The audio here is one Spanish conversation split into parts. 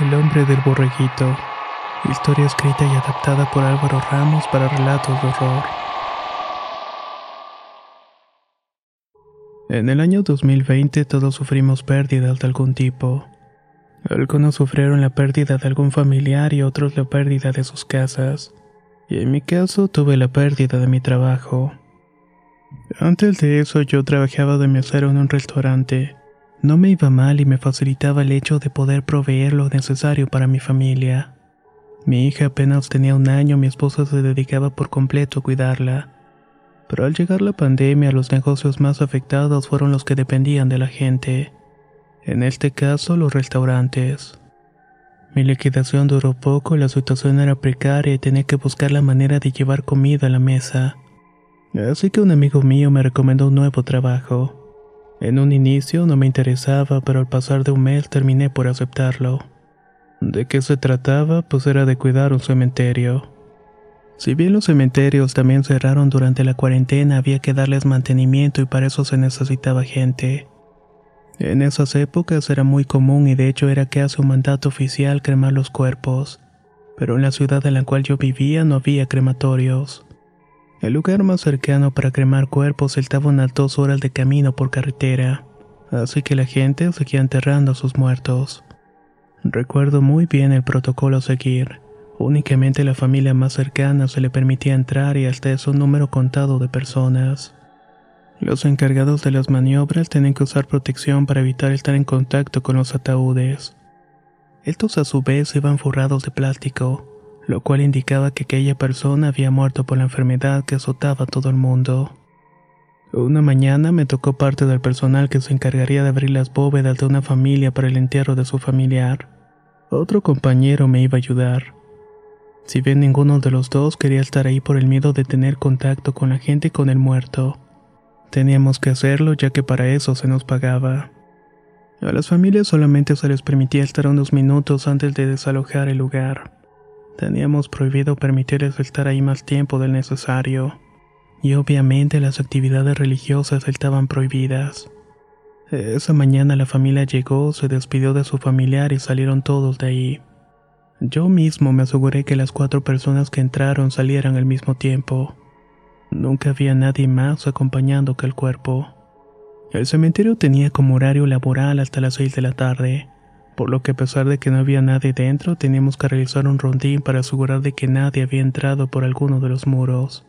El hombre del borreguito. Historia escrita y adaptada por Álvaro Ramos para relatos de horror. En el año 2020 todos sufrimos pérdidas de algún tipo. Algunos sufrieron la pérdida de algún familiar y otros la pérdida de sus casas. Y en mi caso tuve la pérdida de mi trabajo. Antes de eso yo trabajaba de mesero en un restaurante. No me iba mal y me facilitaba el hecho de poder proveer lo necesario para mi familia. Mi hija apenas tenía un año, mi esposa se dedicaba por completo a cuidarla. Pero al llegar la pandemia, los negocios más afectados fueron los que dependían de la gente. En este caso, los restaurantes. Mi liquidación duró poco, la situación era precaria y tenía que buscar la manera de llevar comida a la mesa. Así que un amigo mío me recomendó un nuevo trabajo. En un inicio no me interesaba, pero al pasar de un mes terminé por aceptarlo. ¿De qué se trataba? Pues era de cuidar un cementerio. Si bien los cementerios también cerraron durante la cuarentena, había que darles mantenimiento y para eso se necesitaba gente. En esas épocas era muy común y de hecho era casi un mandato oficial cremar los cuerpos, pero en la ciudad en la cual yo vivía no había crematorios. El lugar más cercano para cremar cuerpos estaba unas dos horas de camino por carretera, así que la gente seguía enterrando a sus muertos. Recuerdo muy bien el protocolo a seguir. Únicamente la familia más cercana se le permitía entrar y hasta es un número contado de personas. Los encargados de las maniobras tenían que usar protección para evitar estar en contacto con los ataúdes. Estos a su vez iban forrados de plástico, lo cual indicaba que aquella persona había muerto por la enfermedad que azotaba a todo el mundo. Una mañana me tocó parte del personal que se encargaría de abrir las bóvedas de una familia para el entierro de su familiar. Otro compañero me iba a ayudar. Si bien ninguno de los dos quería estar ahí por el miedo de tener contacto con la gente y con el muerto, teníamos que hacerlo ya que para eso se nos pagaba. A las familias solamente se les permitía estar unos minutos antes de desalojar el lugar. Teníamos prohibido permitirles estar ahí más tiempo del necesario y obviamente las actividades religiosas estaban prohibidas. Esa mañana la familia llegó, se despidió de su familiar y salieron todos de ahí. Yo mismo me aseguré que las cuatro personas que entraron salieran al mismo tiempo. Nunca había nadie más acompañando que el cuerpo. El cementerio tenía como horario laboral hasta las seis de la tarde, por lo que a pesar de que no había nadie dentro, teníamos que realizar un rondín para asegurar de que nadie había entrado por alguno de los muros.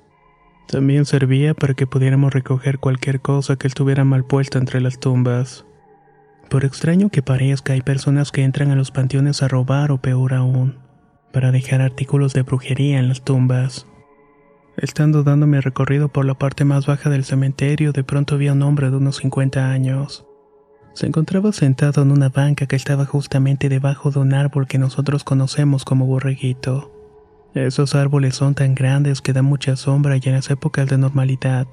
También servía para que pudiéramos recoger cualquier cosa que estuviera mal puesta entre las tumbas. Por extraño que parezca, hay personas que entran a los panteones a robar o peor aún, para dejar artículos de brujería en las tumbas. Estando dando mi recorrido por la parte más baja del cementerio, de pronto vi a un hombre de unos 50 años. Se encontraba sentado en una banca que estaba justamente debajo de un árbol que nosotros conocemos como borreguito. Esos árboles son tan grandes que dan mucha sombra y en las épocas de normalidad,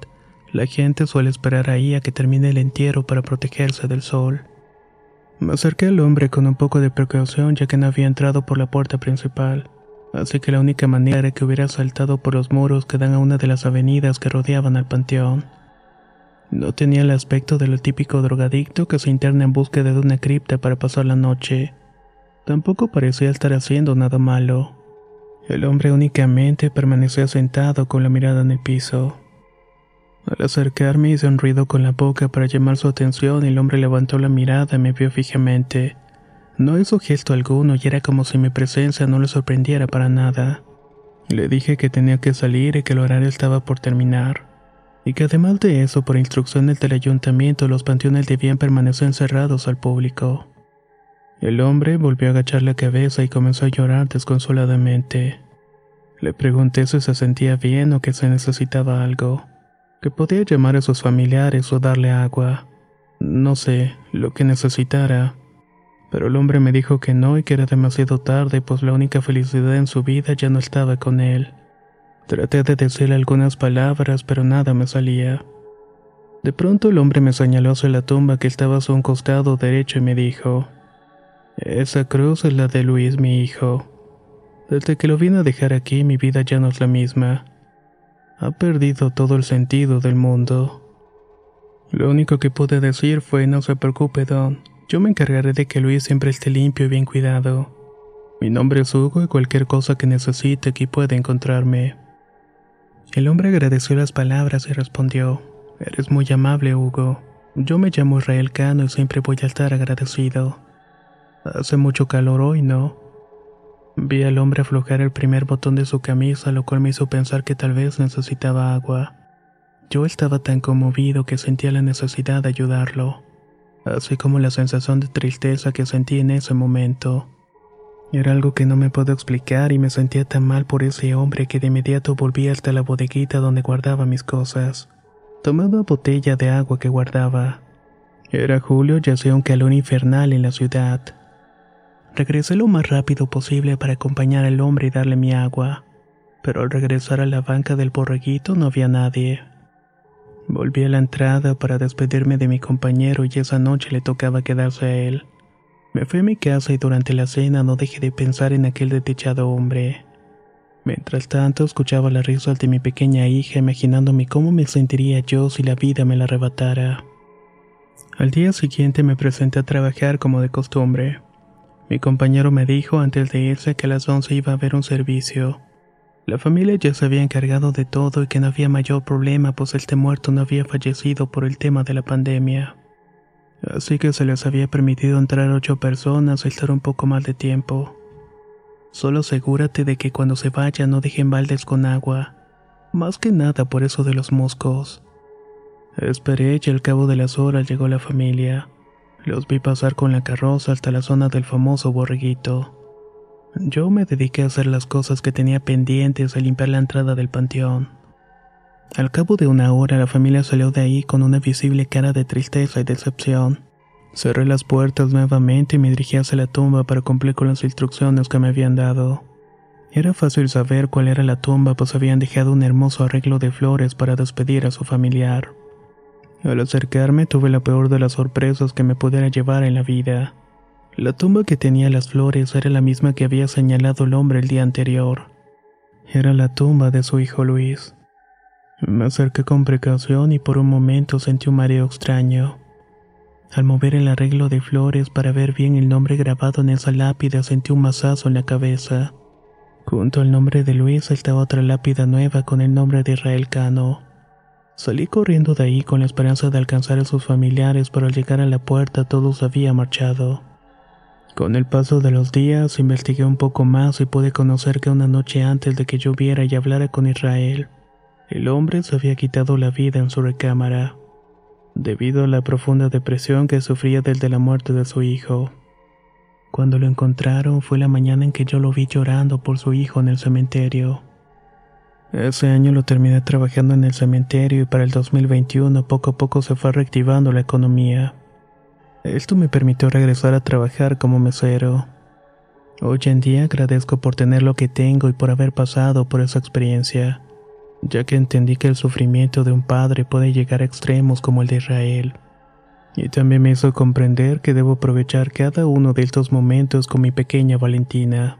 la gente suele esperar ahí a que termine el entierro para protegerse del sol. Me acerqué al hombre con un poco de precaución ya que no había entrado por la puerta principal, así que la única manera era que hubiera saltado por los muros que dan a una de las avenidas que rodeaban al panteón. No tenía el aspecto del típico drogadicto que se interna en búsqueda de una cripta para pasar la noche. Tampoco parecía estar haciendo nada malo. El hombre únicamente permanecía sentado con la mirada en el piso. Al acercarme hice un ruido con la boca para llamar su atención y el hombre levantó la mirada y me vio fijamente. No hizo gesto alguno y era como si mi presencia no le sorprendiera para nada. Le dije que tenía que salir y que el horario estaba por terminar. Y que además de eso, por instrucciones del ayuntamiento, los panteones debían permanecer encerrados al público. El hombre volvió a agachar la cabeza y comenzó a llorar desconsoladamente. Le pregunté si se sentía bien o que se necesitaba algo que podía llamar a sus familiares o darle agua. No sé, lo que necesitara. Pero el hombre me dijo que no y que era demasiado tarde, pues la única felicidad en su vida ya no estaba con él. Traté de decirle algunas palabras, pero nada me salía. De pronto el hombre me señaló hacia la tumba que estaba a su costado derecho y me dijo, Esa cruz es la de Luis, mi hijo. Desde que lo vine a dejar aquí, mi vida ya no es la misma ha perdido todo el sentido del mundo. Lo único que pude decir fue no se preocupe, Don. Yo me encargaré de que Luis siempre esté limpio y bien cuidado. Mi nombre es Hugo y cualquier cosa que necesite aquí puede encontrarme. El hombre agradeció las palabras y respondió, Eres muy amable, Hugo. Yo me llamo Israel Cano y siempre voy a estar agradecido. Hace mucho calor hoy, ¿no? Vi al hombre aflojar el primer botón de su camisa, lo cual me hizo pensar que tal vez necesitaba agua. Yo estaba tan conmovido que sentía la necesidad de ayudarlo, así como la sensación de tristeza que sentí en ese momento. Era algo que no me puedo explicar y me sentía tan mal por ese hombre que de inmediato volví hasta la bodeguita donde guardaba mis cosas. Tomé una botella de agua que guardaba. Era julio y hacía un calor infernal en la ciudad. Regresé lo más rápido posible para acompañar al hombre y darle mi agua, pero al regresar a la banca del borreguito no había nadie. Volví a la entrada para despedirme de mi compañero y esa noche le tocaba quedarse a él. Me fui a mi casa y durante la cena no dejé de pensar en aquel detechado hombre. Mientras tanto escuchaba las risas de mi pequeña hija imaginándome cómo me sentiría yo si la vida me la arrebatara. Al día siguiente me presenté a trabajar como de costumbre. Mi compañero me dijo antes de irse que a las 11 iba a haber un servicio. La familia ya se había encargado de todo y que no había mayor problema pues este muerto no había fallecido por el tema de la pandemia. Así que se les había permitido entrar ocho personas y estar un poco más de tiempo. Solo asegúrate de que cuando se vaya no dejen baldes con agua. Más que nada por eso de los moscos. Esperé y al cabo de las horas llegó la familia. Los vi pasar con la carroza hasta la zona del famoso borreguito. Yo me dediqué a hacer las cosas que tenía pendientes a limpiar la entrada del panteón. Al cabo de una hora la familia salió de ahí con una visible cara de tristeza y decepción. Cerré las puertas nuevamente y me dirigí hacia la tumba para cumplir con las instrucciones que me habían dado. Era fácil saber cuál era la tumba pues habían dejado un hermoso arreglo de flores para despedir a su familiar. Al acercarme tuve la peor de las sorpresas que me pudiera llevar en la vida. La tumba que tenía las flores era la misma que había señalado el hombre el día anterior. Era la tumba de su hijo Luis. Me acerqué con precaución y por un momento sentí un mareo extraño. Al mover el arreglo de flores para ver bien el nombre grabado en esa lápida sentí un mazazo en la cabeza. Junto al nombre de Luis estaba otra lápida nueva con el nombre de Israel Cano. Salí corriendo de ahí con la esperanza de alcanzar a sus familiares, pero al llegar a la puerta todos habían marchado. Con el paso de los días investigué un poco más y pude conocer que una noche antes de que yo viera y hablara con Israel, el hombre se había quitado la vida en su recámara, debido a la profunda depresión que sufría desde la muerte de su hijo. Cuando lo encontraron fue la mañana en que yo lo vi llorando por su hijo en el cementerio. Ese año lo terminé trabajando en el cementerio y para el 2021 poco a poco se fue reactivando la economía. Esto me permitió regresar a trabajar como mesero. Hoy en día agradezco por tener lo que tengo y por haber pasado por esa experiencia, ya que entendí que el sufrimiento de un padre puede llegar a extremos como el de Israel. Y también me hizo comprender que debo aprovechar cada uno de estos momentos con mi pequeña Valentina.